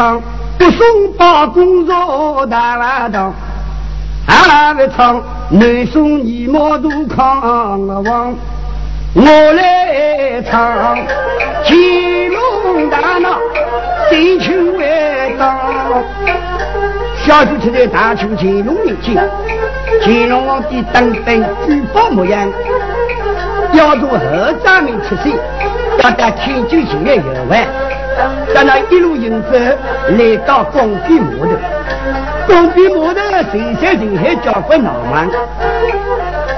唱不送包工作大碗汤，还会唱南宋泥毛都抗王，我来唱乾隆大闹地球为当。小主持在大清乾隆年间，乾隆皇帝登登举报模样，要从后闸门出现，要到天津前面游玩，在那一路行走，来到广济码头。广济码头人山人海，交关闹忙。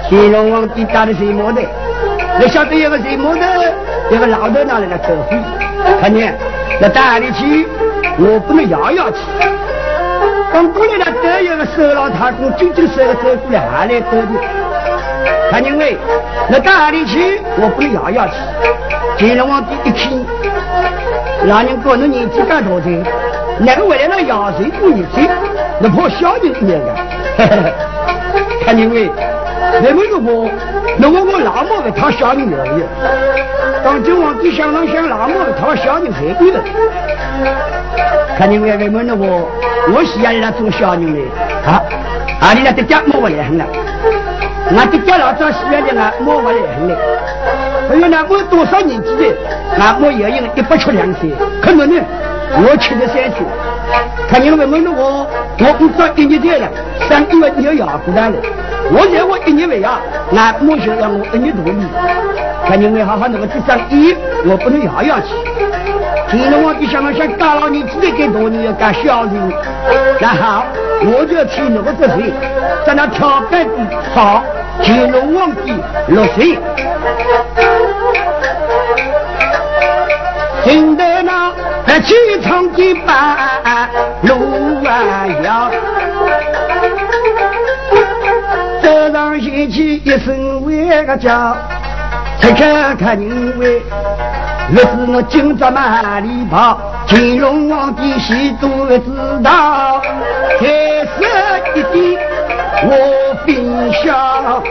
乾隆皇帝到了谁码头？你晓得有个谁码头？有个老头拿来了走会，看见？那到哪里去？我不能摇摇去。刚过来了，都有个手老太公，紧紧手的走过来，还来兜的。他认为那到哪里去？我不能摇摇去。乾隆皇帝一看，老人家，你年纪大多大？哪个回来了？摇岁过日岁，你怕小人一样的？他认为那么个我，那我我老母的讨小人容易。当今皇帝想让想老母的讨小人才对了。他认为为么呢我？我喜欢那种小人嘞，啊，啊，你那的家摸不来很了，我的家老早喜欢的啊，摸不来很嘞。还有呢，我多少年纪的，啊，我也有一百出两岁，可能呢，我七十三岁。他认为问了我，我不早一年多了，上个月你要养过来了。我认为一年为啊，俺母亲让我一年多礼。他认为好好那个去上医，我不能样样去。乾隆皇帝想了想，大老年纪的给大人要干小人，那好，我就替那个责任，在那跳板子好。乾隆皇帝六岁，现在那在机场的半路弯腰，走上前去一声为个叫，才看看因为。若是我今朝马里跑，乾隆皇帝喜都知道。天色一点我冰箱，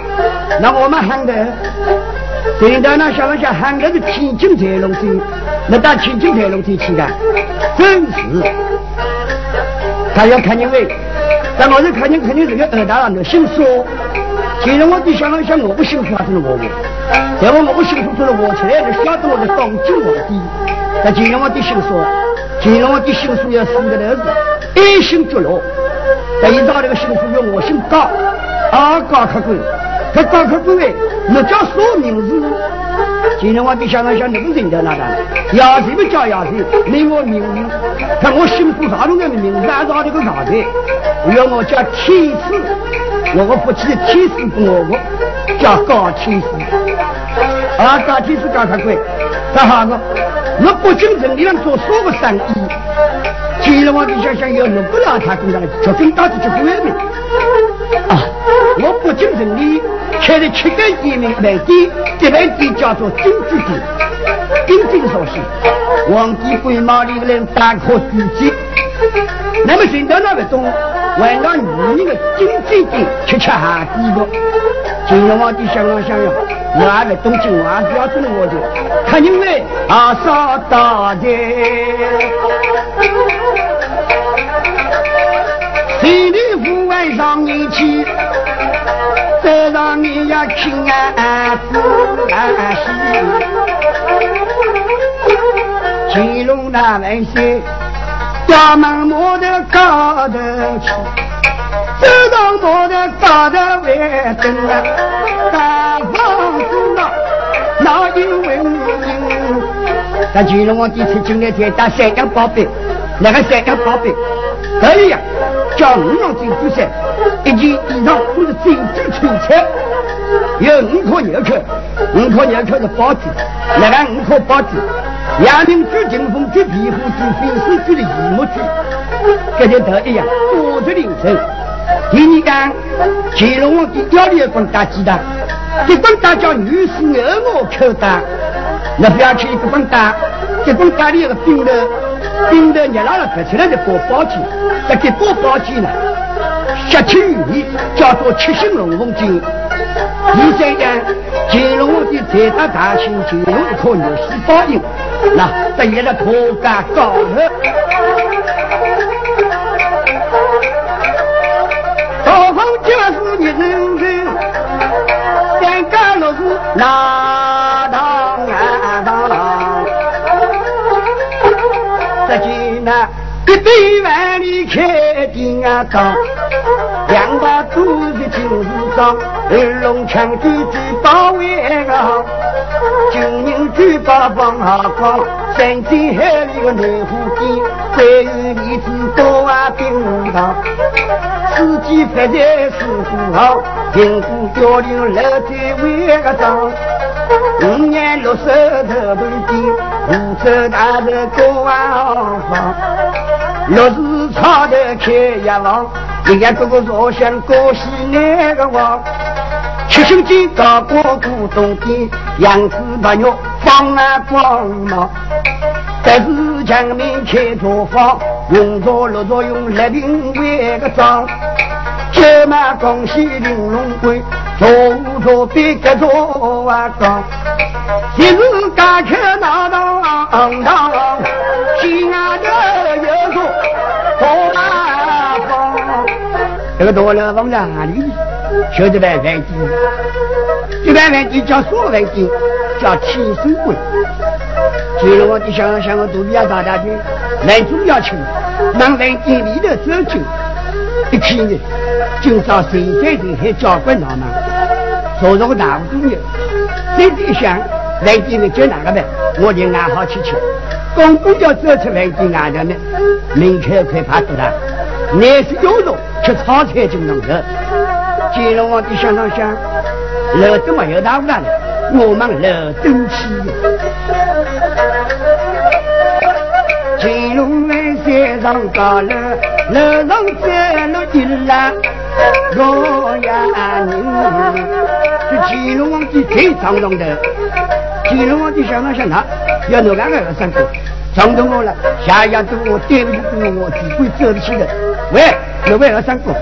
那我们喊的，现在那小龙虾喊的是天津彩龙山，那到天津彩龙山去的，真是。他要看因为，但我是看见肯定是个二大郎的姓苏。乾隆皇帝小龙虾，我不幸福还是我我。在我我幸福出了我出来，就晓得我的当今皇帝。那乾隆皇帝姓说，乾隆皇帝姓苏要生个儿子，一姓绝罗。那一到那个姓苏要我姓高，啊高客官，他高客官哎，我叫什么名字？乾隆皇帝想了想，那个人在哪干？要谁不叫要谁？没我名字，看我姓苏啥东西的名字，按照这个啥子？要我叫天师，我个父亲天师不我个，叫高天师。啊，高天师高他贵，干哈个？我北京城里上做什么生意？乾隆皇帝想想要我不让他工上来，就跟到底就不外面。啊，我北京城里开了七个移民饭店，这饭店叫做金居店，金金所系，皇帝规毛里人大可自荐。那么现在那个东，晚上女人的金居店吃吃下地个。乾隆皇帝想了想呀，我还在东京，我还是要做我的，他因为啊少大的，户外上一去，再让你呀亲啊安喜，乾隆那万岁，家门摸得高头去。走上茅台高头为灯啊，大房子啊，哪有为人？那乾隆皇帝出进来才打三样宝贝，那个三样宝贝，可以呀，叫五郎进比赛，一件衣裳都是精致穿穿，有五颗牛壳，五颗牛壳是宝珠，那个五颗宝珠，两名举金风举皮肤举粉丝举的羽毛举，跟这头一样，多着灵神。第二讲，乾隆皇帝要你一棍打鸡蛋，一棍打叫女士耳膜口打，那不要去一棍打，一棍打里有个冰的，冰的热辣辣拍出来的包包起，那给包包起呢，下起雨叫做七星龙凤金。第三样，金龙的财大大清，金龙一颗牛屎报应，那得意了破干高头。刀锋就是一人人，三干六是哪一对万里开金啊当。两把都是金丝装，二龙枪举举保卫个，金银举把放下光，山间海里个南湖边，再有女子多啊冰糖，四季发财四虎好，金鼓交流来在为个张，五年六十头半边，五洲大头过万方，六日草头开药房。人家哥哥说想过西那个王，七星金高过古董店，杨子白玉放啊光芒。但是前面开作坊，用着六着用立定为个章，九马恭喜玲珑贵，坐五坐别个坐啊岗，一日家客闹闹昂荡，这个多了放在哪里？晓得办饭店，这办饭店叫什么饭店？叫天生贵。今日我的想想我肚皮要大大的，来主要请，让饭店里头走进，一看呢，今朝谁在人海交关闹忙，坐着个大屋子呢，再一想，饭店里叫哪个办？我就安好去吃。刚刚要走出饭店外头呢，门口快怕死了，那是有肉。吃炒菜就能的，金龙王的想想想，楼怎么有大屋了？我们楼登起。金龙来山上高楼，楼上摘了一篮洛阳人。是金龙王的最长长的，金龙王的想想想他要哪个二三哥，长到我了，下下都我对不起我，我只会走不起的。喂。各位二三哥，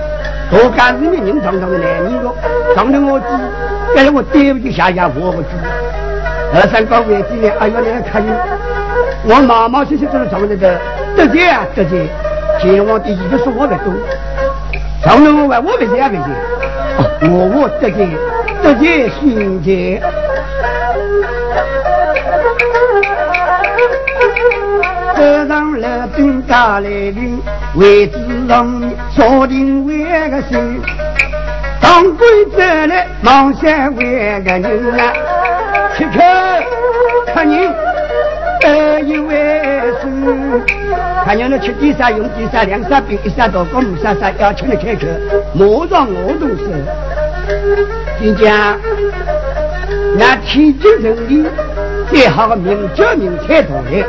多干日面人长长的男人个，长得我子，但是我对不起下下活不住。二三哥为今年哎呀，你看你，我毛毛细细都是长得的，得罪啊得罪，见我的一个说话的多，长得我外我不是也不是，我我得罪得罪心结。走上了兵大来临，位置上锁定为个谁？当官走来忙山为个人啊，吃客客人得一位是，看见了吃点啥用点啥，两啥饼一啥刀工五啥啥，要吃的开口，马上我动手。人家那天津城里最好的名酒名菜多来。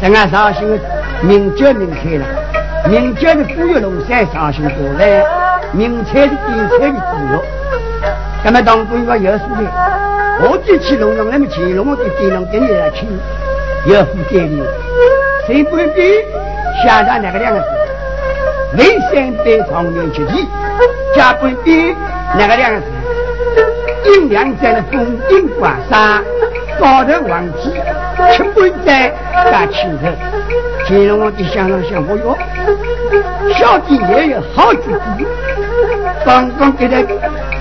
等俺绍兴名酒名菜了，名酒的古玉龙山绍兴多来，明菜的点菜的猪肉。那么当官个有数的，我就去龙龙那么乾隆的乾隆给你来请，有副店里，谁不必下上那个两个字？为山北长年之地，加不必那个两个字？阴阳在的风景刮痧，高头望天。吃不在大青头，金龙王的想了想，我哟，小弟也有好主意。刚刚给他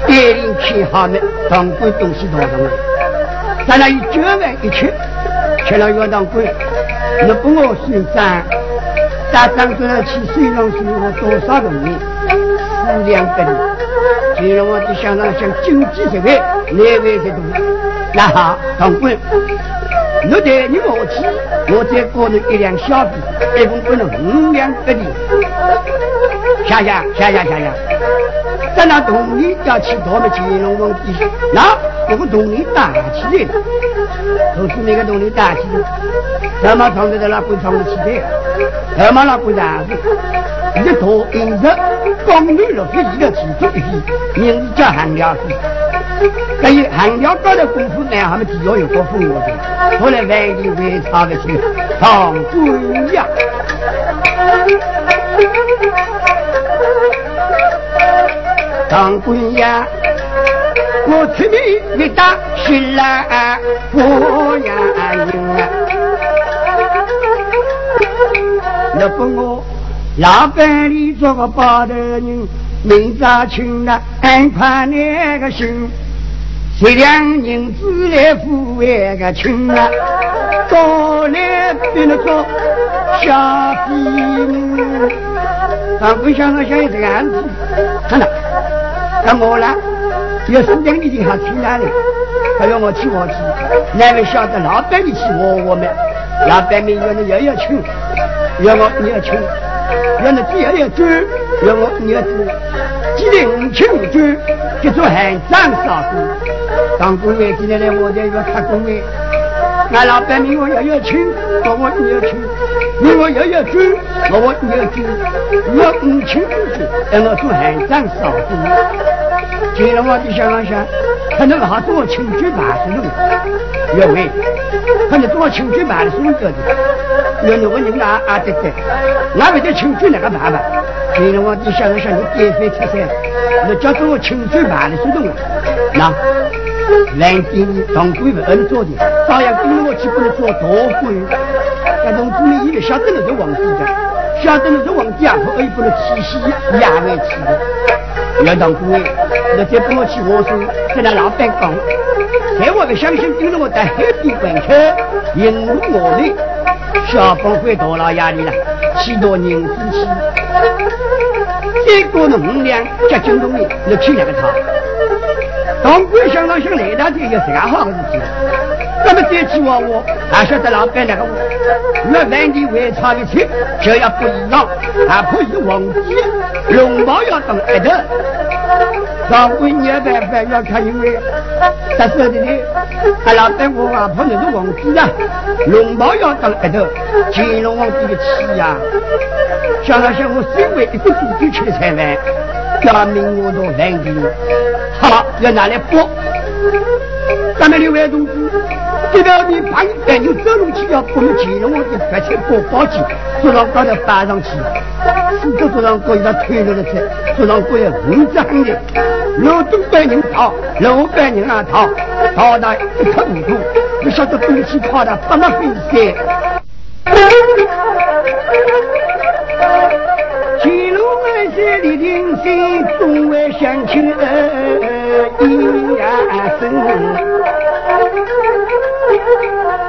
带领去好呢，当官东西多上了，咱俩一九万一吃，吃了药当官，你不我算账，打仗都要去水上水，我多少容易，四两百里。金龙王的想了想，经济实惠，内外才多。那好，当官。我带你我去，我再给你一两小子，一共分了五两一地。想想想想想想，咱那动力要去他们金龙王地，那这个动力大起来，都是那个动力大起来，他妈装的在那会装得起来，他妈那会啥子？一头银子，光女了，飞一个起做一批，名字叫韩家子。还有韩家高的功夫呢，他们只要有个风我的，后来万里为差的去唐官呀。当官呀，我出面为打新郎过呀人啊！若不我老板里做个包头人，明早请了安排那个心。这两银子来付那个亲啊，到来变了做小弟们。当不想到想这个样子，看到，那我呢？有时间你就还去哪里？还要我去我去？哪位晓得老板你去我我们？老板们要你要要请，要我你要请，要你只要要做，要我你要做。既然五请五做，就做很长少工。当工位进来来，我在要看工位。俺老板们我要要请，我我你要请；你我要要做，我我你要做。我五请五做，让我做寒长少工。今了我就想了想，他那个好做请举办事弄，要为，可能做请举办事弄得的。要那个人啊啊对对，俺为得请举那个办法。今了我就想了想，你减肥出噻，那叫做请举办事弄啊，那。蓝天当官不能做的，照样跟我去不能做大官。那同志们以为晓得那是皇帝的，晓得那是皇帝啊，可以不能气息压回去的。要当官，你再跟我去我说，跟那老板讲，在我不相信跟着我的海边观看，引入我的小帮会大老压力了，许多人之气。再过了五两接金东的，那去两个他。当官想当想来，他就有这样好的事情。那么再去问我，还晓得老板那个，我万地为差的钱就要不一样，还可以忘记龙毛要当一头。当官要办法要看因为，他说的呢，他老板我啊不能是忘记啊，龙毛要当一头，乾隆皇帝的气呀！想了想，我身为一个主子吃的菜饭，要命我都万地。好，要拿来剥。咱们六位同志，这条你把一百牛走路去要不能乾隆皇帝白切剥包机，坐到高头搬上去，四个坐上高一个推着的车，坐上高有五只行人，老东北人逃，老北人啊逃，逃得一塌糊涂，不晓得东西跑的不能飞噻。乾隆二世李廷心，众位乡亲。一呀声，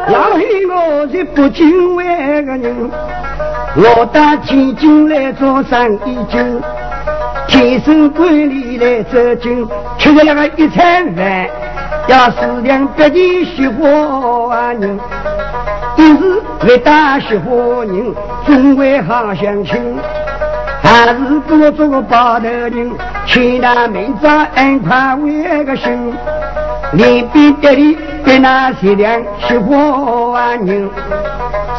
老黑我是不敬畏个人，我打天津来做生意经，天生管理来走进，吃的那个一餐饭，要四两白的雪花人，一是为大雪花人，总会好相亲。还是多做个包头人，请那明早安排为个心，连边带里对那些两喜欢人，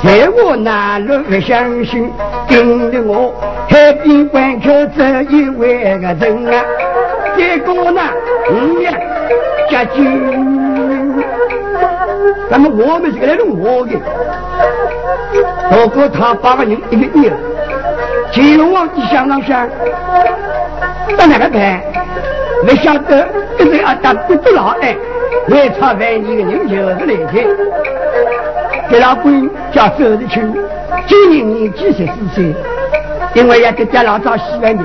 在我那路不相信，跟着我海边关口这一位个人啊，结果呢，五两加金，那么我们是个来弄我的，不过他八个人一个月。乾隆皇帝想了想，到哪个办？没晓得，跟着阿达不得老爱，来朝万年的人就是来听。给老官叫周日清，今年年纪十四岁，因为也在家老早洗完的，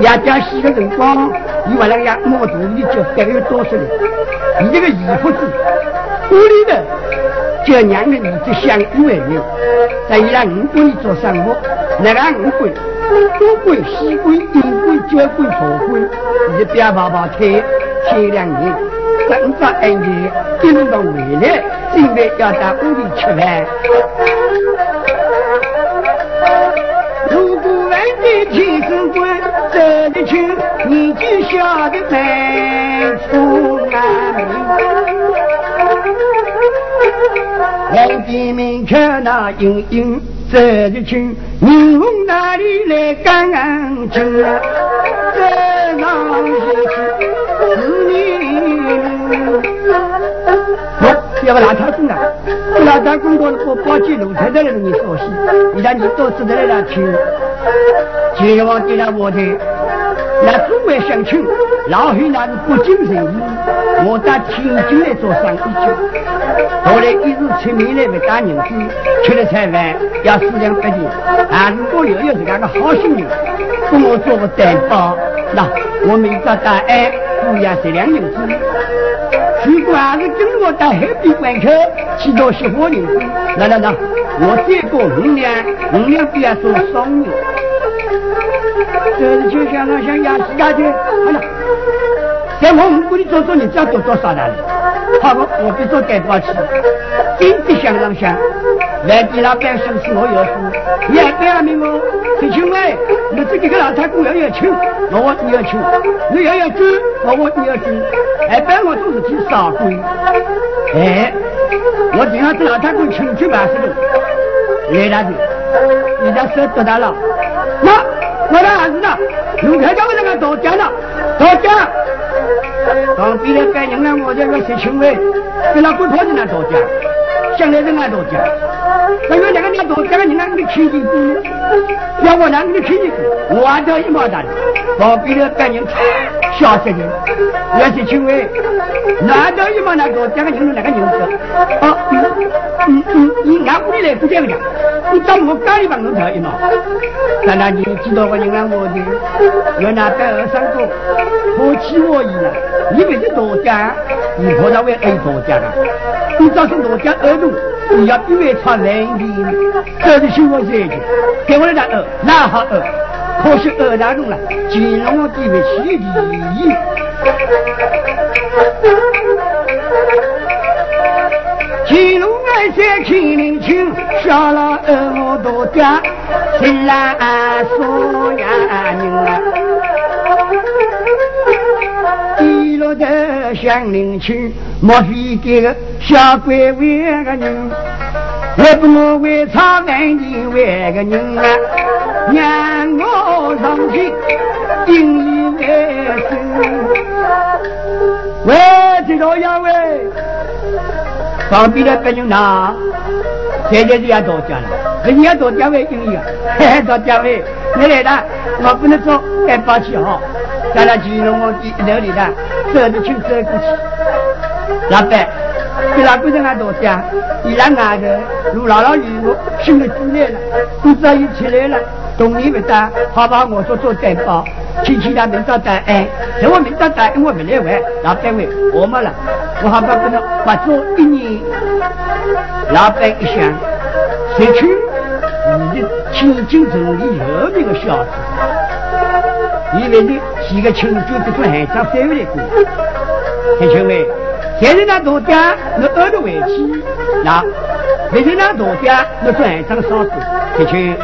也家洗的辰光，伊为了呀摸肚里就半个月多出来，你这个衣服子，屋里头就两个儿子相依为命，在伊拉五官里做生活。那个五官，东鬼、西鬼、阴鬼、交官、左官，一边跑跑腿，前两年，等着二年，一路回来，准备要到屋里吃饭。如果万岁天生官走得去，你就晓得难出难名。皇帝明看那英英。走得去，你从哪里来干净？走上西去是你。不，要不老太公啊？老太公到我宝鸡路太太那里说戏，你让你到这里来听。秦皇帝那我的，那诸位乡亲，老汉那是不精神意，我到天津来做生意去。后来一日出面来不打银子，吃了菜饭要四两八斤。啊，如果有有这样个好心人，跟我做个担保，那我明朝答案付押十两银子。如果还是跟我到海边关口去到十花银子，那那那，我再过五两，五两不要做双人。这是就像那像亚细亚的，哎呀，在我五谷里做做，你家多多少哪里？好不，我别做担保去。经济向上想，外地老百姓是我有福，你还别了命我。陈青伟，你这几个老太公要要请，我我你要请，你要要住，我我你要住，还办我做事情少鬼。哎，我今下子老太公请去办事了，来大的，你家手多大了？那我的儿子呢？你看叫我那个多讲了，多讲。当兵的干人了，我这个十清位，给那鬼婆子那多讲，乡里人那多讲。那有两个人多讲，人家给你听进去，要我让你听进去，我按照一毛大的。当兵的干人，小些人，要是清位，按照一毛那多讲个人那个人子，啊，嗯嗯，你俺屋里来不讲讲，你找我干一帮弄条一毛。那那你知道我人让我的，要拿百二三个，不欺我意了。你别是多讲，你婆家为爱多讲啊！你造成多讲耳朵，你要比外差人的，这是新闻写的。给我来打二，那好二，可惜二大中了，金融地位起第一。金龙二三千零清，下了二我多讲，谁来说呀人啊？的乡邻去，莫非这个小鬼为个人？要不我为啥问你为个人啊？让我上去定义为生，为这个要为旁边的别人拿，现在就要到家了，人家到家为定义啊，嘿嘿，到家为你来了，我不能说该抱歉哈，咱俩进入我的楼里的。走得去走过去，老板，给老鬼人还多讲，伊拉外头如姥姥与我心里滋来了，不知道伊出来了，动力不大，好吧，我做做担保，亲戚他明早答案，在我明早答案我不来玩，老板问，我没了，我好吧不能不做一年，老板一想，谁去？你的亲近城里有名的小子，以为你。几个亲就不做海上三月来过，听清没？现在那大家你二着回去，那明天那大家我做海上烧水，听清？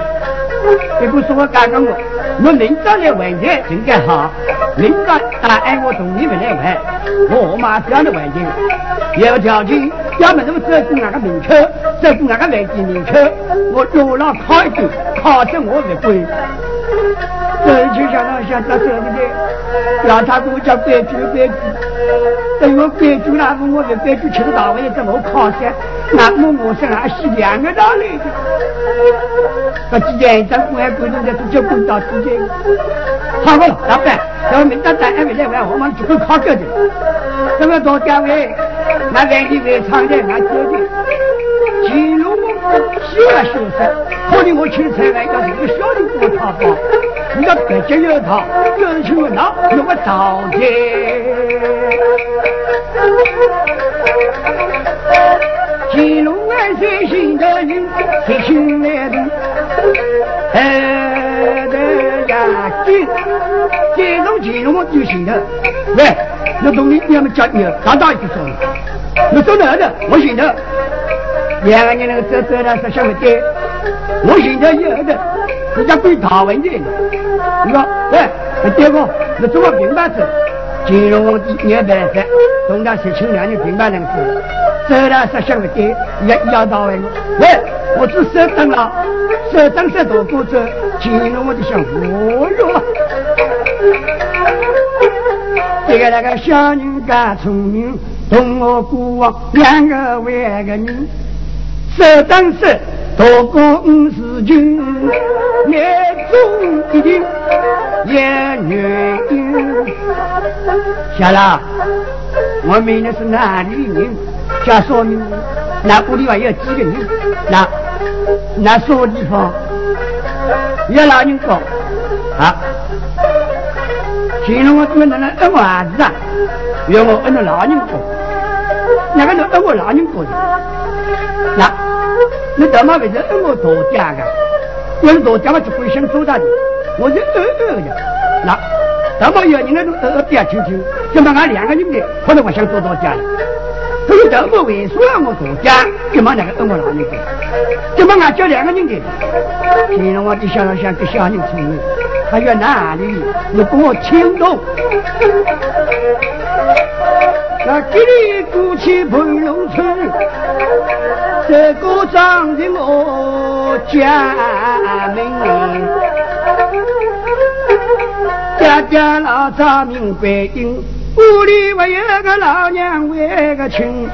别个说我刚刚我，我明早来完成应该好，明早答案我同你们来完，我马上的完成。有条件，要么我照顾那个门口，照顾那个外地门口，我多了考一顿，考得我不归。这就像那像这这的，让他给我叫规矩规矩，等我规矩那么我的规矩吃得到位，怎么考试？那么我身上是两个道理的。那既然一张公安规定在做叫公道之间，好了，老板，要明天答案没来，我们就会考个的。这个到单位，那外地外厂的俺走的，融修啊修身，可怜我请菜来要一个小的给我掏包。你要北京有套，就是请问那有个道歉。金龙万岁，新的人，谁请来的？哎的呀，金金龙金龙就行了。喂，那东西你要么叫你刚到一个说，你说哪的？我姓的。两个人那个走走了是什么的？我姓的有的，人家归大文的。你说，哎，爹哥，你怎么平板子？金融王的年办法，东大十七两年平板两次，走了十箱的爹，也要到位。喂，我只手等了，手等手多过走，金融王就想活哟。这个那个小人家聪明，同我过往两个外个人，这等手多过五十军，眼中一定。也女。小老，我问的是哪里人？叫啥名？那屋里还有几个人？那那什么地方？有老人过啊？形容我怎么能来摁我儿子啊？要我摁着老人过？哪个能摁我老人过？那你怎么为什摁我大家的？我是大家嘛，就会想做他的。我是二二的。那怎么有人那种二二比较亲亲？怎么俺两个人的，可能我想做大家了。可是这么为什么我大家？怎么那个摁我老人过？怎么俺叫两个人的？听了我就想了想，给小人聪明，还有哪里？你给我听懂？那给你鼓起盘龙村，这个长的我家门，家家老早明白应，屋里还有个老娘为个亲，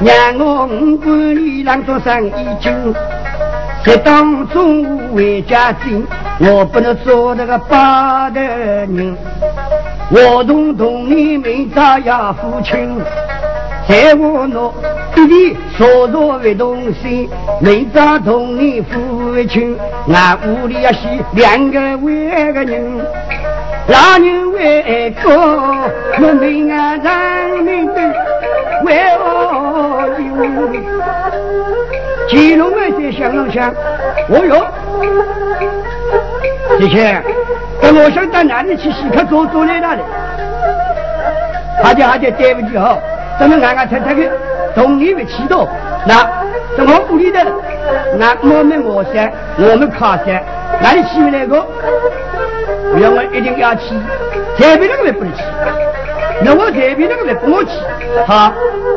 让我五官里当做生意经，在当中午回家进，我不能做那个八的人。我同同你明早要父亲，在我那弟弟说着为东西，明早同你父亲，俺屋里要是两个外个人，老人为个我命啊人民的为我有，乾隆啊在想了想，哦哟，谢谢。那我想到哪里去洗客做做来那里？好的好的，对不起哦，咱们安安猜猜的，同你们祈祷。那在我屋里头，那我们我先，我们靠山，哪里去那个？要我一定要去，这边那个也不能去。那我这边那个也不我去。好，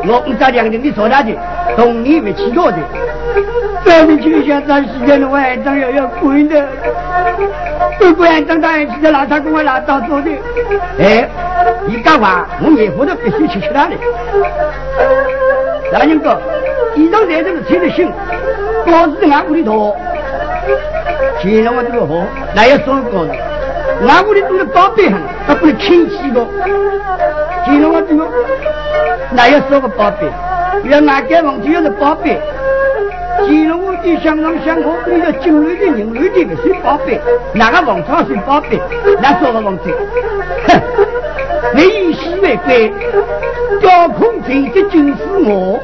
我们这两人你坐下去，同你们祈祷的。咱们就像咱西边的外长要要滚的。不管长大一起的老太跟我老早做的，哎，你讲话我眼活都必须去吃他的。老人哥，衣裳在这个穿的新，包子在俺屋里头，见了我这个货，那要说高的，俺屋里都是宝贝很，他不能轻欺的。见了我这个，那要说个宝贝，原来盖房子要是宝贝。见了我的香港香火，你的金瑞的银瑞的不是宝贝，哪个王朝是宝贝？那说个王子，哼，你以西为贵，高空前的就是我。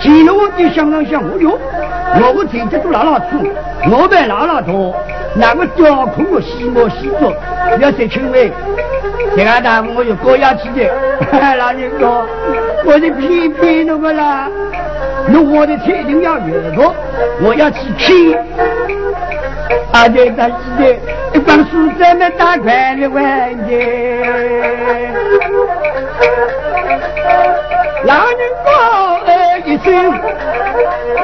见了我的香港香火哟，我个前脚都老老粗，我们老老多，那个高空的西莫西做，要谁请问？这个大我有高压气的，老人说，我是批评那个啦。那我的车一定要越过，我要去听。而且他是的，一帮书生们大块的玩的。老人高二一声，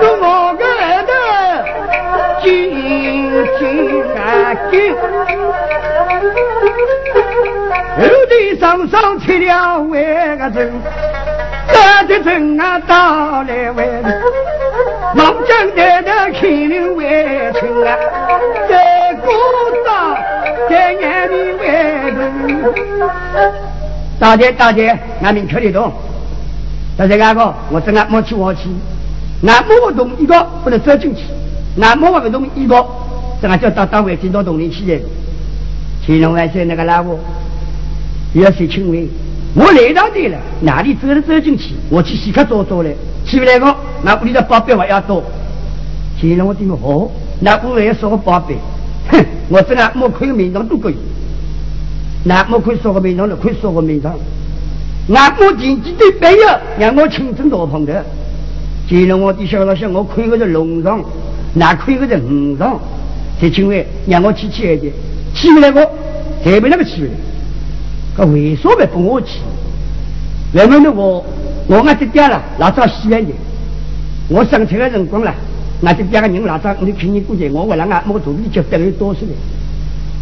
我我个儿子紧紧啊紧。后头上上去了万个人。大的村啊，到来为孟姜的的开领为亲啊，在古道在眼里为人。大姐大姐，俺明确的懂。但是那个，我正俺没去我去，俺没动一个不能走进去，俺没不动一个，这俺就到单位进到洞里去的。乾隆万岁，那个老婆要是请问。我来到这了，哪里走都走进去，我去洗客做做嘞。起不来个，那屋里的宝贝还要多。现在我听说哦，那屋还要说个宝贝，哼，我这个莫看名堂都可以。那莫可以说个名堂的，可以说个名堂。那我前几对朋友让我亲自到碰的，见了我的小老乡，我看个是龙上，那看个是五上，才请问让我去去的，起不来个，才没那个起不来。为什么不我去？原本的我，我俺这爹了，老早喜欢的。我生出的辰光了，俺这爹个人老早，你看你过去我为了俺莫做的就等于多少了。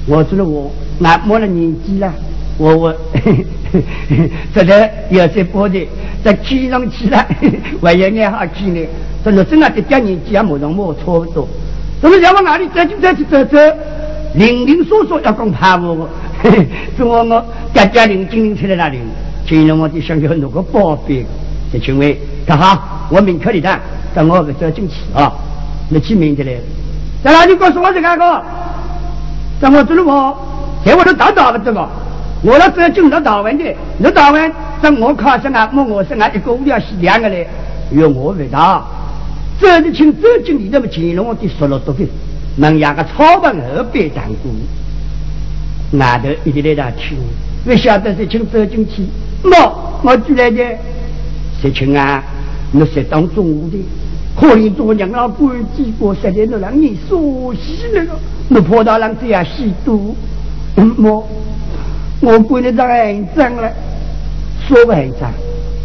我说了我，俺没了年纪了，我我，这个有些波的在天上去了，还有眼好看呢。这老真啊，这爹年纪也没上我差不多。怎么叫我哪里走就走去走走，零零琐琐要讲怕我。嘿嘿，中我我家家领金陵出来那里，金龙我就想起很多个宝贝。这请问，干好，我明确的讲，等我个走进去啊，你去明的嘞。在哪你告诉我这个个？在我这里我，在我这打打不对吧？我那走进到台湾的，那台湾在我考上啊，我我是啊一个五要是两个嘞，由我为大。这里请走进里头么？乾隆皇帝说了多的，能养个草本后边当官，外头一直在打听，不晓得是请走进去，我我进来的，是请啊，你是当中午的，可怜做娘老官几个十年都让你熟悉那个，你跑到人这样吸毒，我我管的当很脏了，说不很脏，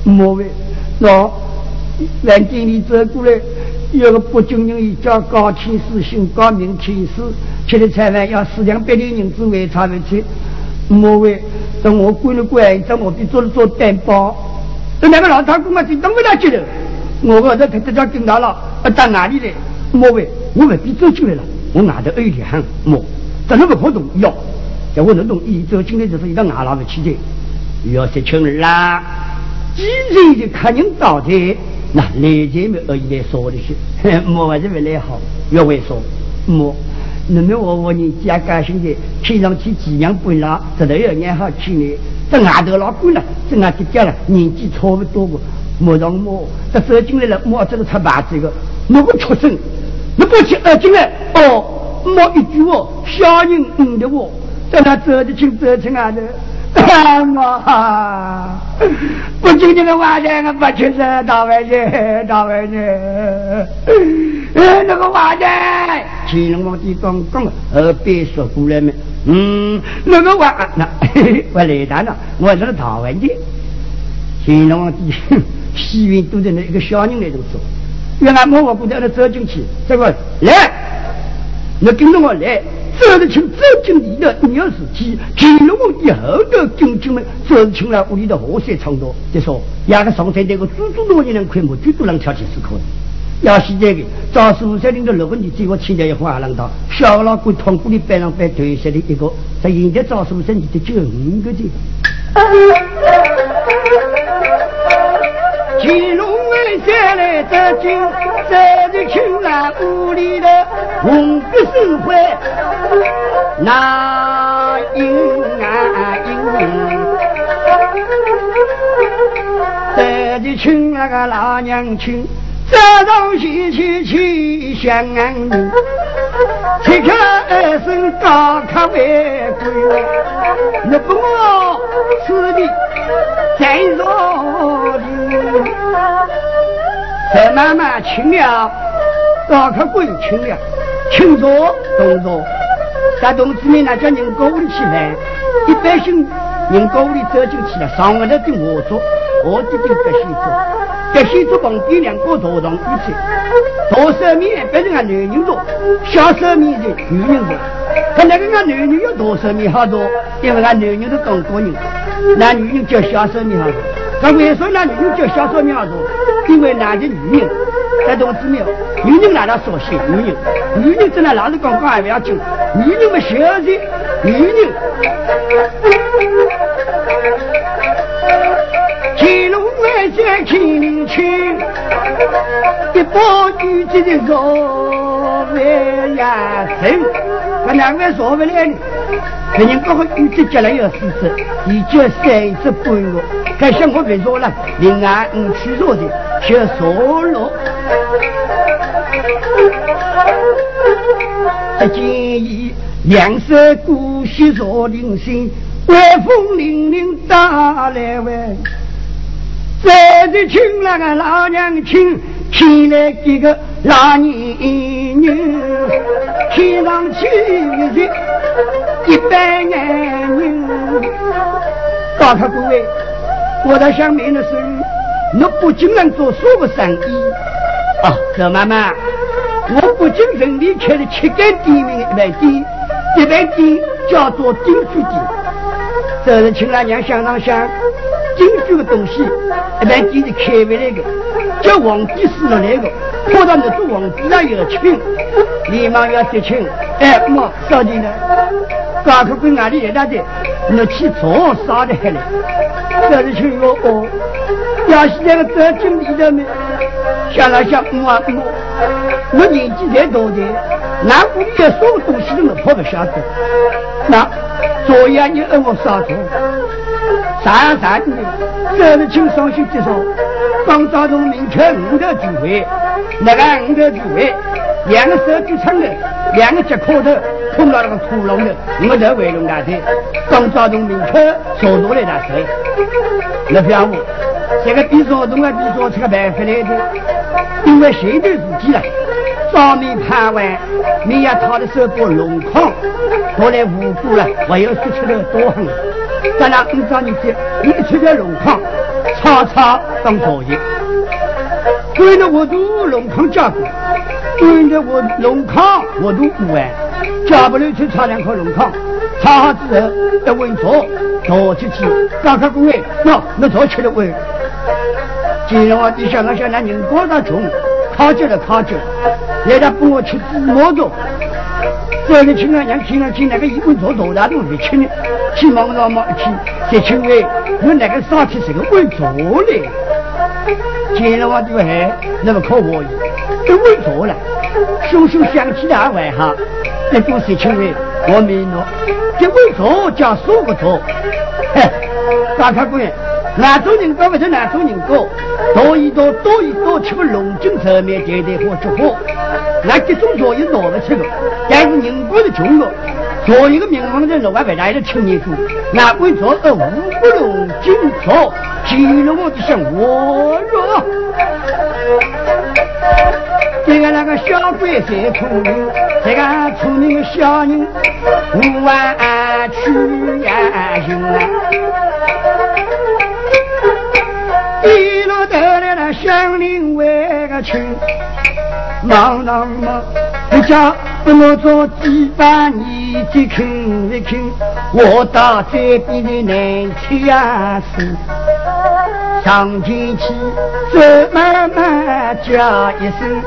莫为那让经理走过来。有个北京人一叫高天师，姓高名天师，吃的菜饭要四两百两银子为他们吃。莫为等我管了管，在我边做了做担保。等那个老太公啊，就等不了接了。我后头他这叫跟到了，要到哪里来？莫为我未必走进来了，我外头有点喊莫，怎么不活动？要叫我能动一走进来就是一个外老的去的。要是请啦，几人的客人到的。那来前面而已来说的是，莫还是不来好，越会说莫。你们我我你家高兴的，天上去几样不老，这都要眼好听呢。这外头老干了，这外头家了，年纪差不多个，莫让莫，这走进来了，摸这个出把子个，摸个畜生，你不去二进来，哦，摸一句话，小人嗯的话，在那走的进走进外头。我不今天的晚上我不去是到外去，到外去。那个晚上，乾隆皇帝刚刚呃别说过来没？嗯，那个晚那我来谈了，我是到外去。乾隆皇帝西云都在那一个小人来着说，原来我我姑娘走进去，这个来，你跟着我来。走得清，走进里头，你要是去乾隆皇帝后头进进门，走得清了屋里的河水长多。再说，压个上山那个猪猪多年人快木，最多能跳起思考。要是这个赵师傅在领着六个女子，我请教一话浪道，小老鬼通过的班上班退下的一个，在现在赵师傅身里的就五个的。乾隆下来走进，走进清了屋里的红笔手绘，那英啊英，走进清那个老娘亲，早上起去去相迎，切开二声高亢为贵，你不我此地再若的。在妈妈请了，高客贵请了，清坐动作，在同志们那叫人高屋里吃饭，一般性人高屋里走进去了，上面的顶我坐，我这顶白先坐，白先坐旁边两个大床一起，大手面变成个男人坐，小手面的女人坐，他那个俺男人要大手面好坐，因为俺男人是中国人，那女人叫小手面好坐。那为什么那女人叫小说苗子？因为男的女人在同志庙，女人哪能说些？女人，女人在那老是讲讲还不要紧，女人们小的，女人。乾隆万岁，乾隆亲，一包玉子的肉万呀神，那两位坐不来。别人刚好玉子结了要四只，你就三只半个。该像我别说了，另外五去做的就说了。这建议两手鼓起若灵心，微风凛凛打来问。这是请那个老娘亲，请来几个老年人，天上去一般男人，告诉各位。我在想明的是，你不仅能做所有生意啊，赵妈妈，我不仅顺利开了七间店面一万店，一万店叫做定居店。这是请老娘想上想，定居的东西，一万店是开回来的，叫皇帝死了来的，跑到那做皇帝那有请，连忙要接请，哎，妈，少进来。高科跟哪里一大的，你去做啥的海了？这是请我哦，要是那个做经理的呢，想了想，我我我年纪太大的，那屋里所有东西我跑不下子。那昨夜你问我啥做？三三的，这是请上去介绍，刚早从明确五个聚会，那个五个聚会，两个手举撑的，两个脚磕头。碰到那个屠龙的，我在围龙大队，刚抓住明确说多来大事。那不要我，这个比说东啊比说出个办法来的，因为现在自己了，早没盘完，你要他的手把龙框，过来无辜了，我又说出了多狠。咱俩五张你去，你出点龙框，叉叉当作业，为了我都龙框加固，为了我龙框我都不完。加不了去插两颗龙框，插好之后要稳坐，坐起去，打开工位，喏，那早起来稳。今天我你想那想那人多大穷，考究了考究，来他帮我去自摸着。这里请了娘，请了请那个一稳坐多大都没吃呢，去忙忙忙去，这请位，我那个啥子是个稳坐的。今日我就还那么可我都稳坐了，叔叔想起来外哈。这不是请为我明了，这为做叫说不做。嘿，大考官，南州人高不是南州人高，多一多多一多，吃个龙井上面点点火烛火，那这种作业拿不起个，但是人过是穷做一个民房的老外回来的青年主，那为做个五不龙井做，急了我就想我哟。这个那个小鬼最聪明，这个聪明的小人无弯曲呀行啊！一路得来了乡邻为个亲，忙忙忙，你家给我做几把年纪轻一轻，我到这边的难吃呀是。上前去，走慢慢叫一声，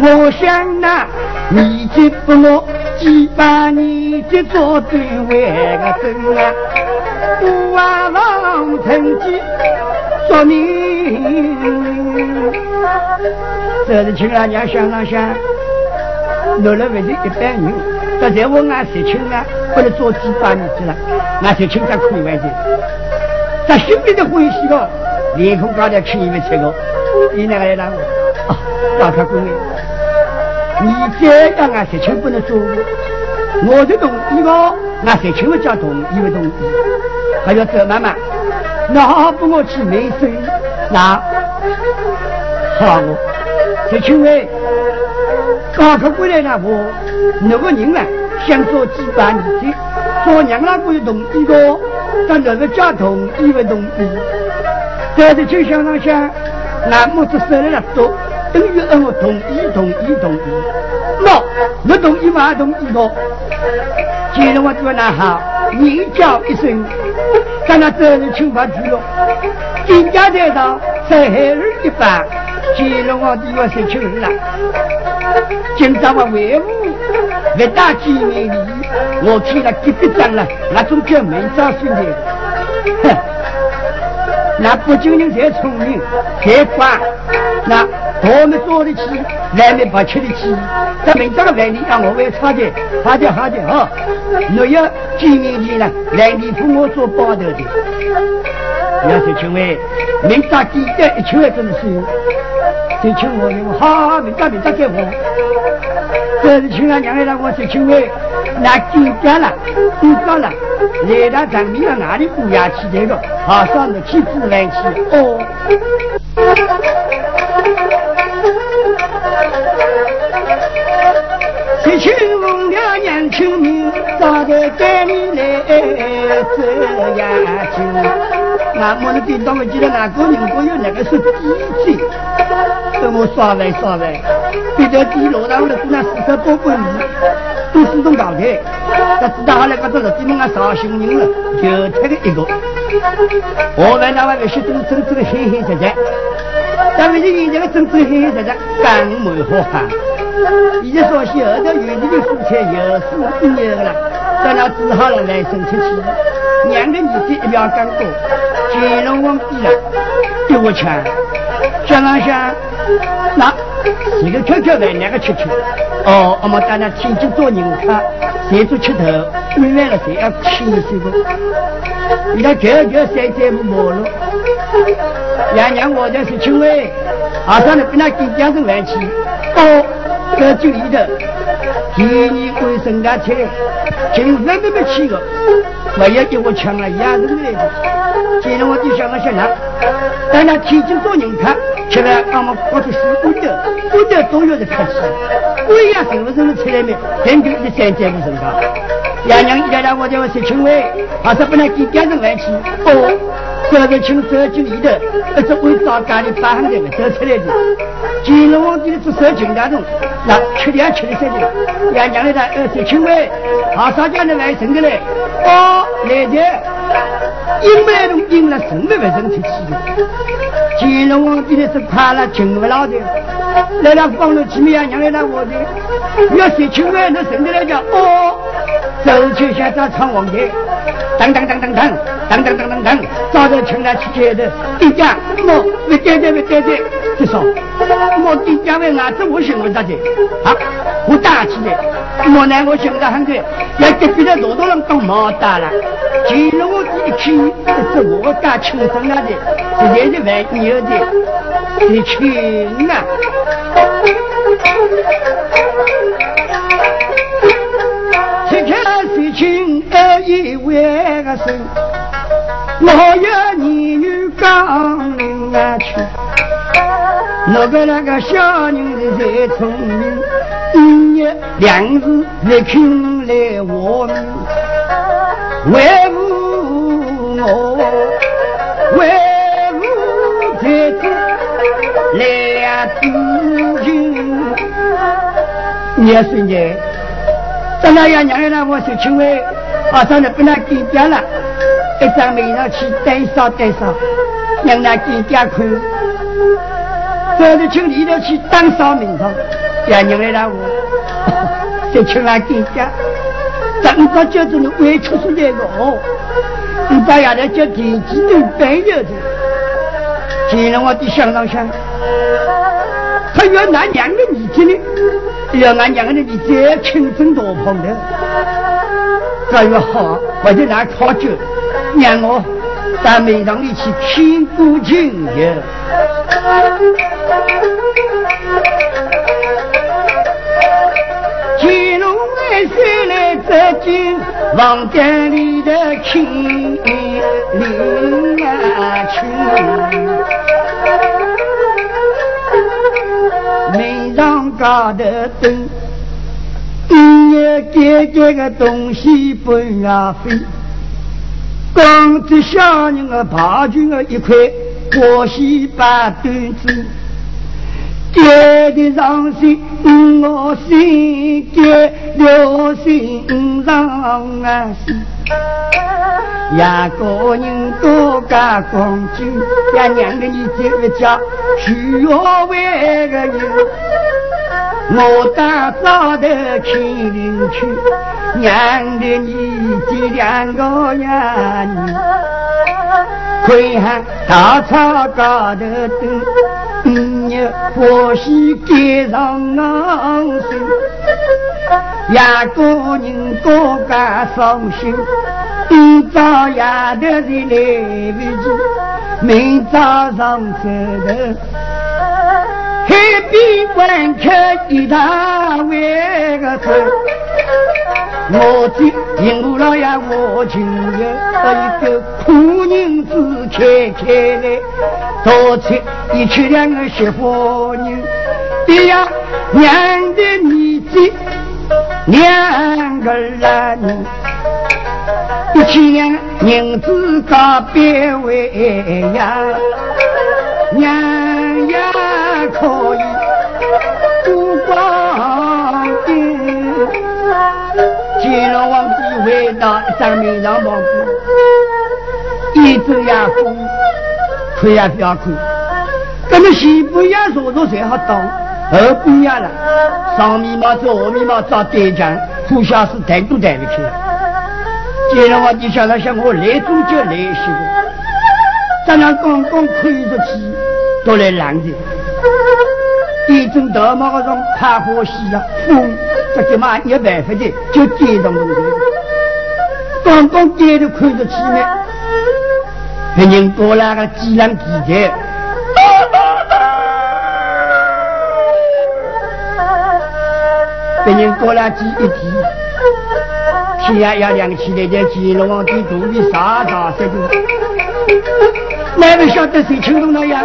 我想那你就不我几把年纪做对为个真啊！不啊王成吉说明，这是亲阿娘想了想，落了为的一百人，这在我俺谁亲啊？不能做几把年纪了，俺谁亲才可以完成？咱心里的欢喜了。脸孔高的吃一碗吃个，你那个来让我啊，大客官，你这样啊，事情不能做，我就同意了，那事情不叫同意不同意，还要走妈妈，那不我去没生，那好我，事情为大客官来了我，那个人呢，想做几百年的，做娘那不有同意的，但那个家同意不同意。在这就想上想，那么子手里了多，等于让我同意同意同意。那，我同意嘛同意的。既然我做那好，你叫一声，咱那责任请法去了。金家在上，在海儿一般。既然我的要是请人了，今朝我为伍，不打见面礼，我去了隔壁站了，那种叫没招兄弟，哼。那不仅仅才聪明，才乖，那我们做得起，外面不吃得起。在明朝的饭里让我为差点，好的好的哦。若要见面前了，来你父我做包头的。要是请问，明朝几点一千万怎么算？就请我用好，明朝明朝给我。这是请俺娘来让我去请问。那紧张了，紧张了，来到城里了哪里不要去这个？好上的去自然去哦。一群红了年轻命，早在带你来这样去。那么你叮当我记得哪个人我有那个是机器，等我耍来耍来，别在地路上了，那四十八公里。都自动搞的，那知道后来，搿只日子么俺伤心人了，就他个一个。我们那外面些都真正的黑黑实实，但是现在个真正黑黑实实干蛮好看。以前说些后头园里的蔬菜又是一年了，等他治好了来生出去，两个儿子一秒刚过，金龙王逼了，给我钱，想了想，那一个吃吃饭，两个吃吃，哦，我们在那天津做人客，谁做吃头，问完了谁要请谁不？你看这就三三五五了，娘娘我就是请问，阿上的跟他给两人来去，哦，这就一的。第二回生家菜，今晚都没去过，不要给我抢了两人来的。今天我就想了想了，在那天津做人客，吃了俺们过去是不的，不的都有人客气。贵呀，什么什么菜来没？天天的三餐不成高。娘娘一家来我叫我说请问，还是不能给家人来吃？哦，这个请这就一的，这为早家里发行的得出来的。金龙王帝是受金大中，那吃点吃的些的。娘娘的他二十请问，好少家人来生的嘞？哦，来的，因为种赢了什么为生出去的？金龙王帝是怕了金不老的，来了放了几米啊？娘来了我的，要是请问那生的来讲，哦，走去先找闯王爷，当当当当当，当当当当当，早就请他去接的，一家莫别对对别对对。就说，我爹家为伢子，我想问大姐，啊，我打起来，我呢，我想着很快，要隔壁的多多人都毛大了，进入我一去，是我家亲生的，直接就外牛的，你亲啊！天事情二一万个事，我要你与刚人啊去。那个那个小人子最聪明，一日两日来听来我们，为父我，为父才子来咨询。也是呢，咱那要娘让我说，请问，马上就不能给掉了，一张面上去带上带上，让那给掉看。这里请你的去当少名堂，娘娘来了我，再请来给家，整个就是你委屈出来的哦，你这样的叫天机都白有的，今日我的想当想，他要拿两个年纪呢，要拿两个的儿子亲生多胖的，这样好，我就拿考究，让我到门堂里去听古琴乐。乾隆来岁来走进房间里的亲邻高头灯，一夜点点个东西奔啊飞，光着小人的爬军的一块。我西把端子，爹的伤心，我心爹了心上啊心。一个人多加光景，呀娘的你这个家需要为个人。我打早头亲邻去，娘的你这两个呀你。看喊大草高头蹲，你欢喜街上昂声，一个人高家伤心，今朝夜头是来不及，明早上走头，海边观看一大碗个走。我的银河老爷，我今日一个苦人子开开来，多吃一吃两个媳妇人，爹呀娘的儿子两个人，一起两银子告别为呀，娘呀金龙王帝回到上面上房子，一走呀哭，哭呀不要哭。咱们西部呀坐坐才好当，二不一样了。上面嘛做，下面嘛找对将，互相是抬都抬不起来。既然我的小老乡，我来中就来些，咱俩刚刚看出去，都来拦着。一阵大马上开火戏啊，风这他妈没办法的，就接上我刚刚接着看着去呢，别人过来个几两几钱。别人过来几一提，天呀要亮起来，在金龙王的肚里沙沙塞着。哪个晓得谁轻动那样？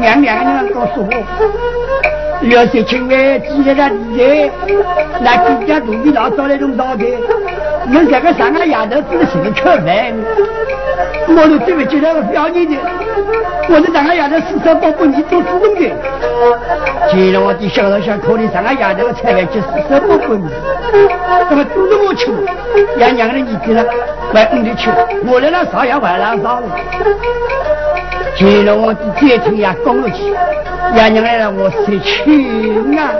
娘两个人告诉我，要是请来几来个地那几家肚皮老早那种道的，我这个三个丫头只是吃饭，我都准备接那个表你的，我这三个丫头四十八不你做主动的。既然我的小老想考虑三个丫头的菜饭就四十八不你，那么都是我吃，让娘的你给了，外公的吃，我来了烧也外来烧了。既然我的姐亲也讲了去，让娘来了我失去啊。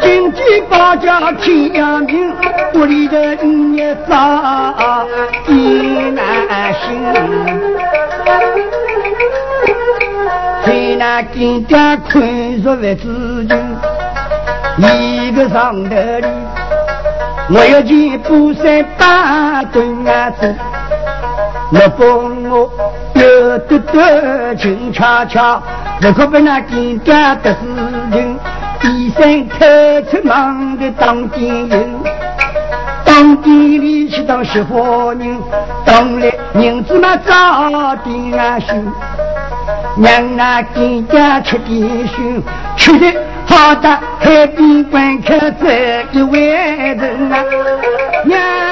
经济八家天阳明，屋里的人也早意难行。在那金家看着为自己，一个上头里，我要见布衫打顿啊子，我帮我有得得轻巧巧，不可被那金家的事情。一生开出忙的当店人，当店里去当媳妇人，当来银子嘛早点啊收，让那店家吃点心，吃的好的海边观看这一位人啊，男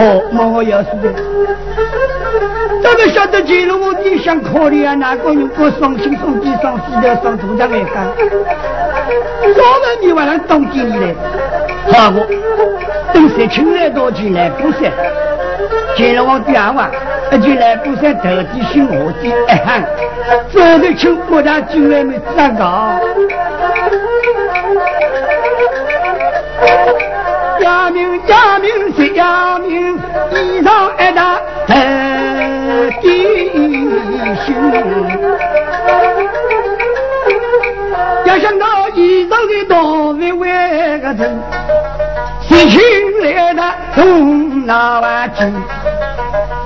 哦，莫要是的。怎么晓得进了我的想考虑啊？哪个人过双心双地双四条双土上来干？早晚你晚上当经理来，好我等谁请来多钱来补山，进了我的二娃，就来补山头地心我的一喊，走的请国家进来没站岗。名家名谁家名，衣裳爱打在地心。要想到衣裳的多为万个人，心情来的从哪来？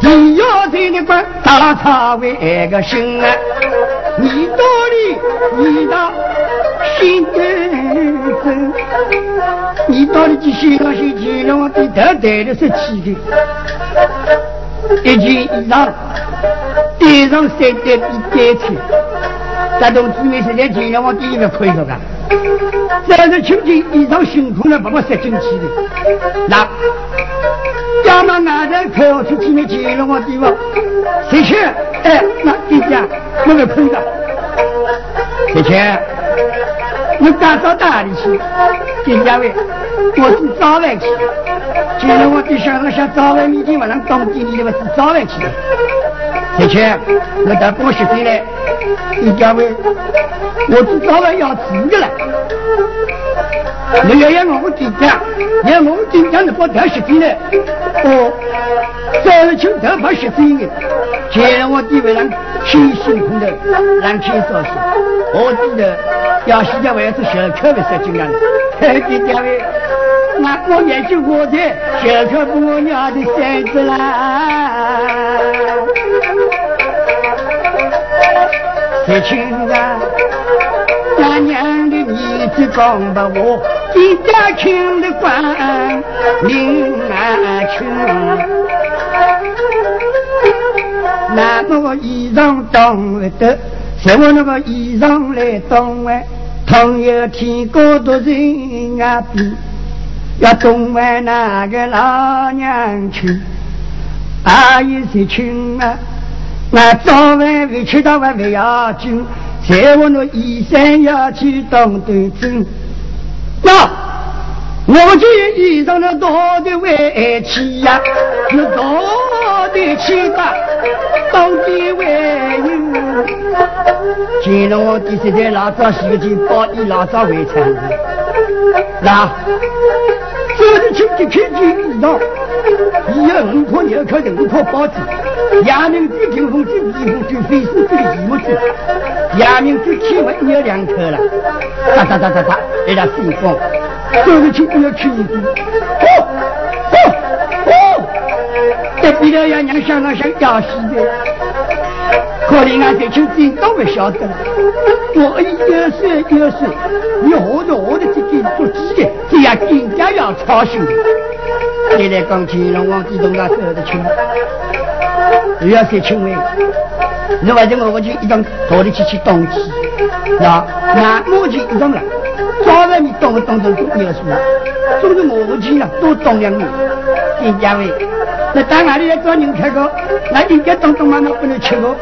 你要这的管大差为个心啊，你到底你到心真，你到底去心上心去让我的头戴的是气的。一件衣裳，叠上三叠比单穿，这同志们现在尽量往第一个亏着个。这是秋天衣裳辛苦了，把我塞进去的。那，要么外头开好出去面尽量往地方，谁去。哎，那弟弟，我们亏着。谢谢。你赶到哪里去？丁家伟，我是早饭去。今天我的小孩想早饭明天不能当经理的，我是早饭去。而且，我到公司回来。丁家伟，我是早饭要吃的了。你要要我金家，要我金家能把头十岁了。哦，早日请头发十岁的，今天我地位上挺辛苦的，让钱少些。我记得。要现在为是小客的十斤了，太低调了。那我年就过的，小客不我娘的孙子啦。父亲啊，俺娘的面子讲把我，一家亲的官命难求。那我衣裳当不得。在我那个衣裳来当完，倘有天高多人啊比，要东完那个老娘去，阿姨是亲啊，我早晚会吃到晚不要紧，在我那衣衫要去当端正。那我这衣裳那多的委屈呀，是多的气吧，当的委屈。乾隆皇帝是在老早洗个巾，包以老早为常的。那这是清洁乾乾衣裳，一有五颗牛壳，五颗包子，阳明最顶峰最地峰最飞丝最一木子，阳明最天文有两颗了，哒哒哒哒哒，一条信封，这是清要去一哦哦哦，这比了要娘想那想要死的。可怜俺这亲子都不晓得了，我有岁有岁，你何着何的这件做鸡的，这样更加要操心的。现在讲乾隆皇帝同他走得亲，又要说亲喂，你反正我我就一张到里去去东西？那那母亲一张了，早上你懂不懂得都有数，总是母亲了多懂两年，金家伟。那到哪里来找人吃个？那应该当当妈妈不能吃个，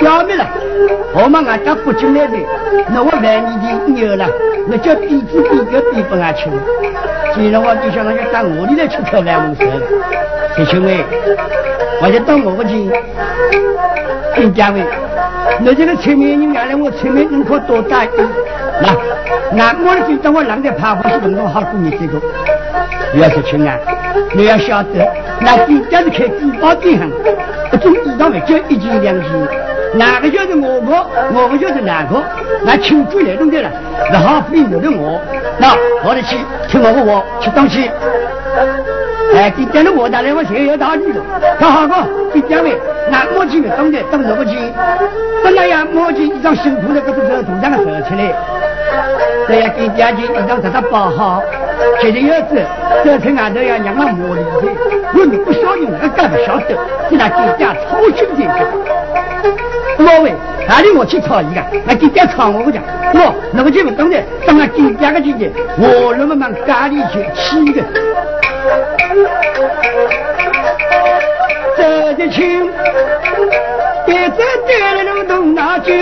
要命了！我们俺家不进来的，那我万你的牛了，那叫弟子弟个弟不俺吃。今日我就想那要到我里来吃口万文蛇了，弟兄们，我就到我去，丁家伟，那这个村民你原来我村民人口多大？那那我的就当我让在爬过去，弄弄好过你这个。要是亲啊，你要晓得，那地家是开珠宝店行，一种衣裳不就一斤两件，哪个就是我个，我个就是哪个，那庆祝来弄的了，那好不我的我，那我的去听我的话去东西。哎，今天的我打来我谁要打你的，他好个店家喂，那摸起没懂的，懂什么去？本来呀，摸起一张辛苦的，这个是土上的手出来，这样店家就一张给他包好。今天要子，这次俺都要让他磨理解。如果你不晓得，我干不晓得，给他给家操心点老魏，哪里我去操一个？那给家操我不讲，我那个就不懂得，当了给家个姐姐，我那么忙家里去气个。这的亲，一直带了路东拿酒，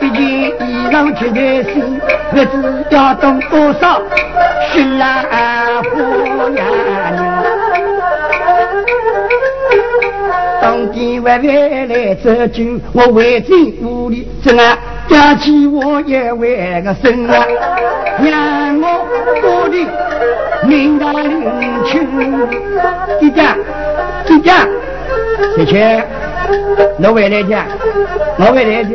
一件衣裳穿在身，日子要懂多少？新郎夫呀，外外来走酒，我围进屋里，怎啊家起我也为个生啊，让我过的明大领情，姐姐，姐姐，姐姐，我回来的，我回来的，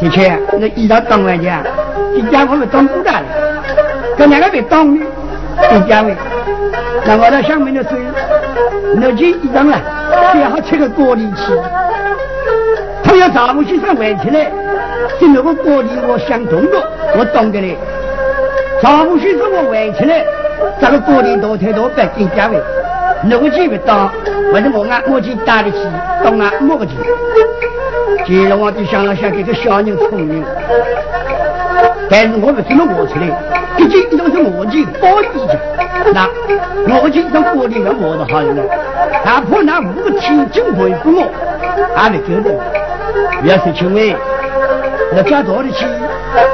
姐姐，那衣裳当完家，姐姐我们当不大了。这两个被当的，都讲了。那我到下面的时候，那就一张了，最好吃个锅里去。他要丈夫先生玩起来，就那个锅里我相同的，我懂得嘞。丈夫先生我玩起来，这个锅里多太多白金价位，那个钱不当，或者我俺我去打得起，当俺摸不起。接着我就想了想，这个小人聪明，但是我不怎么摸出来。毕竟一种是我去包底的，那我去一种玻璃的磨的好了，哪怕那五个天津回复我，还没够的。要是请问，我家多的去，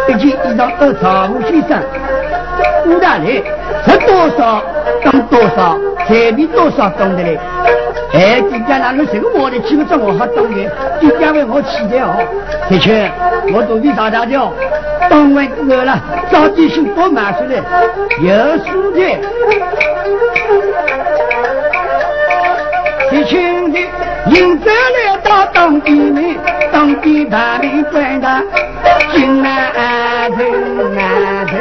毕竟一张二常务先生，五大来，值多少当多少，彩比多少懂得嘞。哎，今天哪个谁个我的去不着我好懂的，今天为我起的哦。的确，我肚皮大大的哦。当完饿了，早点去多买出来，有蔬菜。一群的迎着来到当地里，当地大里关的金南城南城。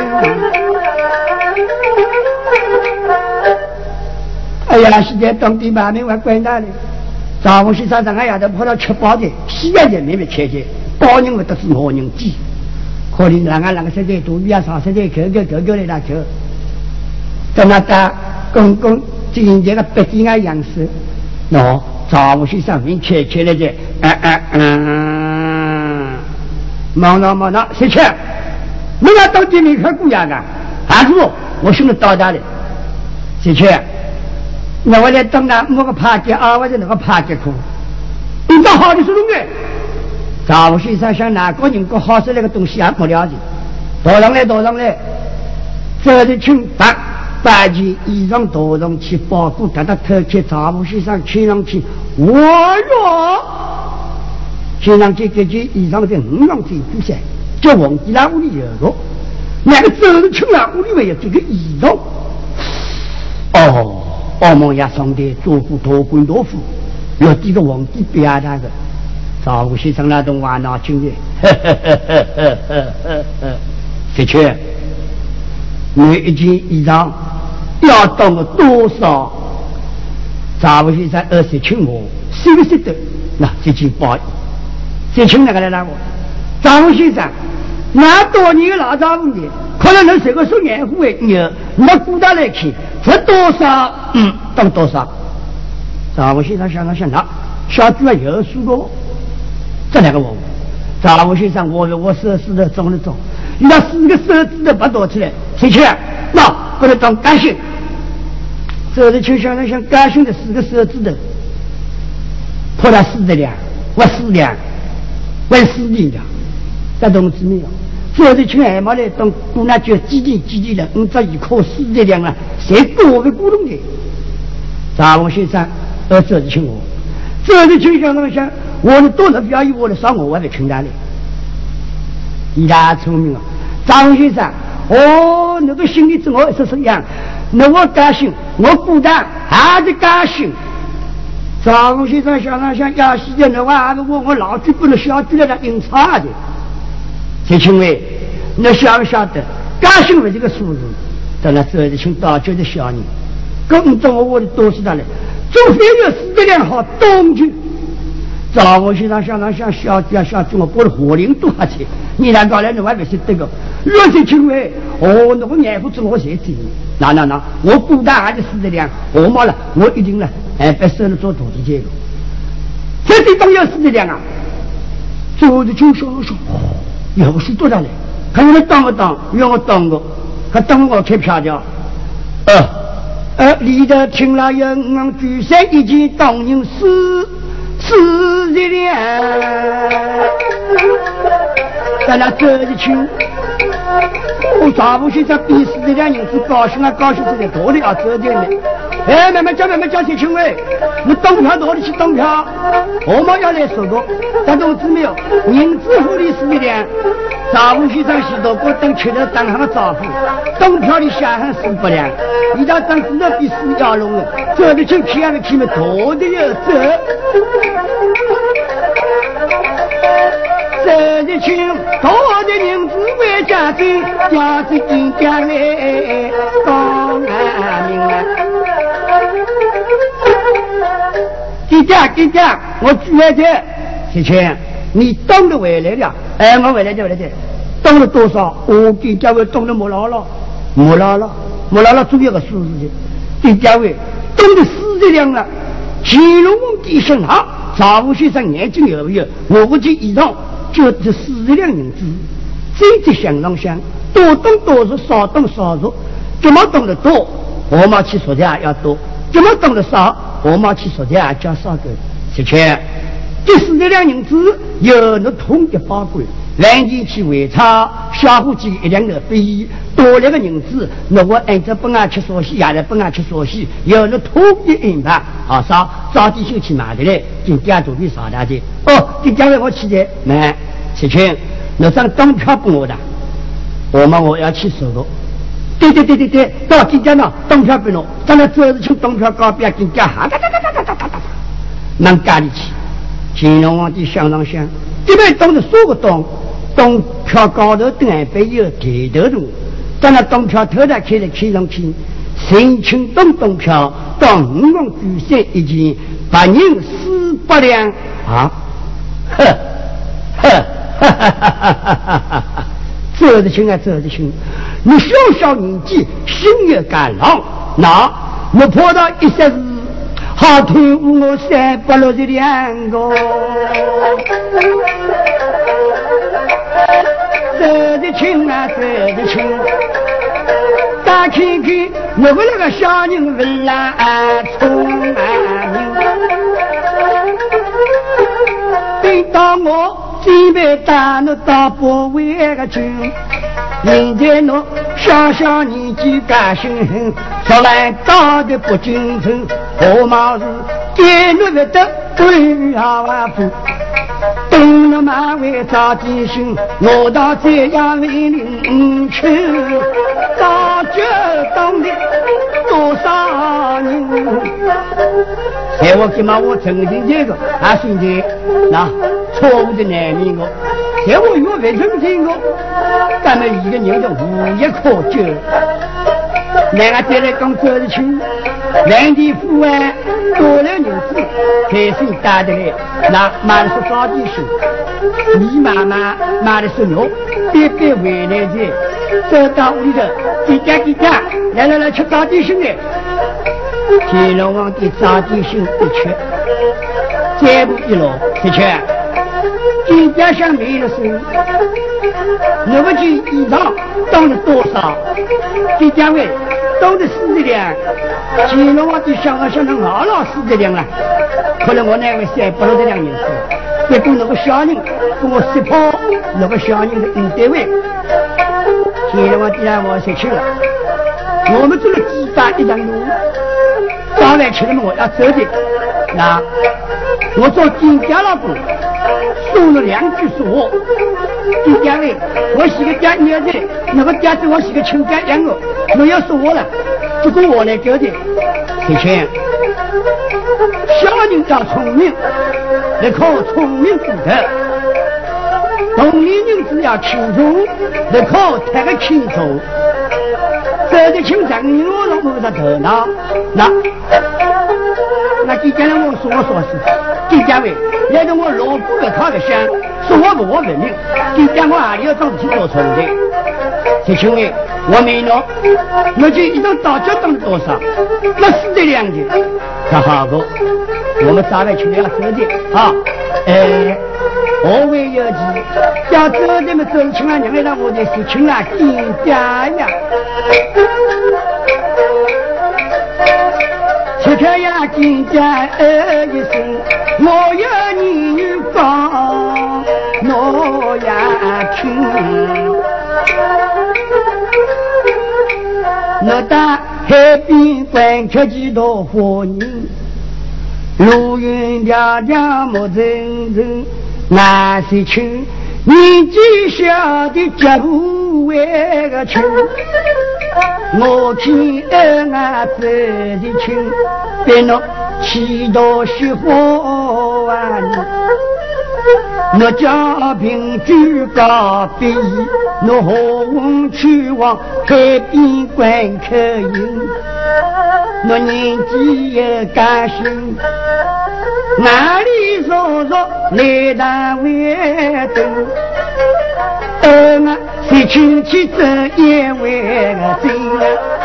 哎呀，现在当地把门还关大了，早上去早上俺丫头跑到吃饱的，西安人那边吃去，包人我都是老人机。可能两个两个现在都越少，现在个个个个来打球，在那打公公今天个北京啊样式，喏，早午先生很切切来的，嗯嗯嗯，忙闹忙闹，谁去？我要当地没看姑娘的，还是我，我兄弟到大的，谁去？那我来当那某个趴街啊，或者那个趴街库，你到好的是弄的。赵先生想哪个人过好吃那个东西也不了解，倒上来倒上来，这的请把把件衣裳倒上去，包裹给他偷去。赵先生穿上去，我哟，先生这个件衣裳在五郎最底下，叫忘记了屋里有个，那个周日清啊，屋里面有这个衣裳。哦，澳门也上的做过多官多富，有几个皇帝表达的，赵武先生那种话那经验，的确，每一件衣裳要当个多少？赵武先生二十七我，舍不舍得？那这件包，这请哪个来拿我？赵武先生，那多年老丈夫的，可能能这个说年货的牛，那古代来看。值多少？嗯，当多少？赵武先生想了想，那小猪啊有数过，这两个我，查我先生，我我四个手指头长的长，你那四个手指头不躲起来，谁去？那过来当干性，这里就像那像干性的四个手指头，破了四只粮，我四粮，万四斤粮，这东西没有。这里去还没来当姑娘就几天几天了，你这一颗四只粮了，谁过的古冬的？查龙先生，儿子去我，这里就像那像。我的多少表演，我的上我我得请他的。你太聪明了，张先生，哦，那个心里怎么是这样？那我高兴，我孤单还是高兴。张先生想了想，要死的那话，我我老句不能小句来硬插的。陈青伟，你晓不晓得？高兴为这个数字。到了这里，请大家的小人，跟着我的多是他嘞。除非有四个两好东去，早我先生想想想小弟小弟，我过了火灵多下去。你难搞来，你还不晓得个？若是青伟，哦，那个眼不知我谁知？那那那，我孤单还是四个两，我没了，我一定了，哎，别收了做徒弟去了。这地方有四个两啊！做的就说说，有是多少嘞？看你当不当？让我当个。他等我开票的，呃，呃，里头听了有五万举三一件当人死子的了，咱俩走着去。我丈夫先生比死这两银子高兴啊高兴，这在多的要走的呢。哎，妹妹叫妹妹叫起亲喂，你东票哪里去东票？我们要来说个，咱东子有银子富的是一两，丈夫先生许头过等吃了等他的丈夫，东票的下汉是不良，你家当时那比死要容易，走的清漂的，前面多的要走，这一群多的银子。为家金，家子金家来当安民啊。给家给家，我举来的，谢钱，你当的回来了？哎，我回来就回来的，当了多少？我给家位当了莫老了，莫老了，莫老了，总有个数字的。给家位当了四十两了，乾隆皇帝身上，财务先生眼睛有没有？我不记以上，就这四十两银子，这只想上想，多动多少，少动少少，怎么动得多，我们去说的要多。怎么动得少？我妈去说的，叫少个。的确，这四十两银子有那统一保管，两年去围抄，小伙计一两的费用，多两个银子，那我按照本啊吃烧西，也来本啊吃烧西，有那统一安排。好少早点休息买的嘞，今天做的少大的。哦，今天我去的，买。七千，那张当票给我的，我妈我要去收的。对对对对对，到今天呢，东票不弄，咱那这是从东票高边今天哈哒哒哒哒哒哒哒哒，能干得起？乾隆皇帝想上想，这边东是说个东，东票高头等岸边有铁头洞，咱那东票头来开来开上去，申请东东票到五万举三一件，八人四百两啊！呵呵。哈哈哈哈哈！走得轻啊，走得轻！你小小年纪，心也敢浪，那我破到一些事，好退我三百六十两个。走得轻啊，走得轻！大看看我们那个小人不拉聪明，等到我。准备带侬到保卫个军，人对侬小小年纪敢心狠，说来打的不京城。我嘛是给侬不得威武啊万。那马尾早点醒，我到这样为邻去，早就懂得多少人。在我起码我曾经这个啊兄弟，那错误的难免我，在我越未曾经过，咱们一个人就无药可救。那个再来讲走的去，两地富安多了银子，开心打的来，那买的是烧鸡血，你妈妈买的是肉，别别回来的，走到屋里头，几家几家，来来来吃烧鸡血来。乾隆皇帝早点心一吃，再不一路的确，金家乡没了生意，那么件衣裳当了多少？金家位当了四十两，乾隆皇帝想了想，能熬了四十两了。可能我那位三不落的两银子，结果那个小人跟我说跑，那个小人是五单位，乾隆皇帝让我说去了，我们做了几百一张路。早来吃了么？我要走的。那我做金家老公，说了两句说话。金家嘞，我是个家女儿子，那个家子我是个亲家养我，没有说我了，这个我来交的。铁青，小人要聪明，得靠聪明骨头；同龄人只要轻松，得靠太个轻松。走得清长，你我弄不着头脑。那今天我说我说是，今天喂，来到我老婆的他的想，说我不我文明。今天我还里要找事情做错的？谢青伟，我没弄，我就一张大家当多少？那死这两句，那好个，我们三位去了走的啊，哎。我为有计，要走的么走，请啊娘让我的事情啊金家呀，吃开呀金家二一声，我有你女讲，我呀听。我到海边观看几多花人，路云迢迢莫层层。那些亲，年纪小的脚步为个轻，我见俺走的亲，别弄七道雪花啊！我家贫居高壁，我何问去往海边观客人？我年纪也甘心。哪里说说来当为等？等啊，亲戚争一碗羹。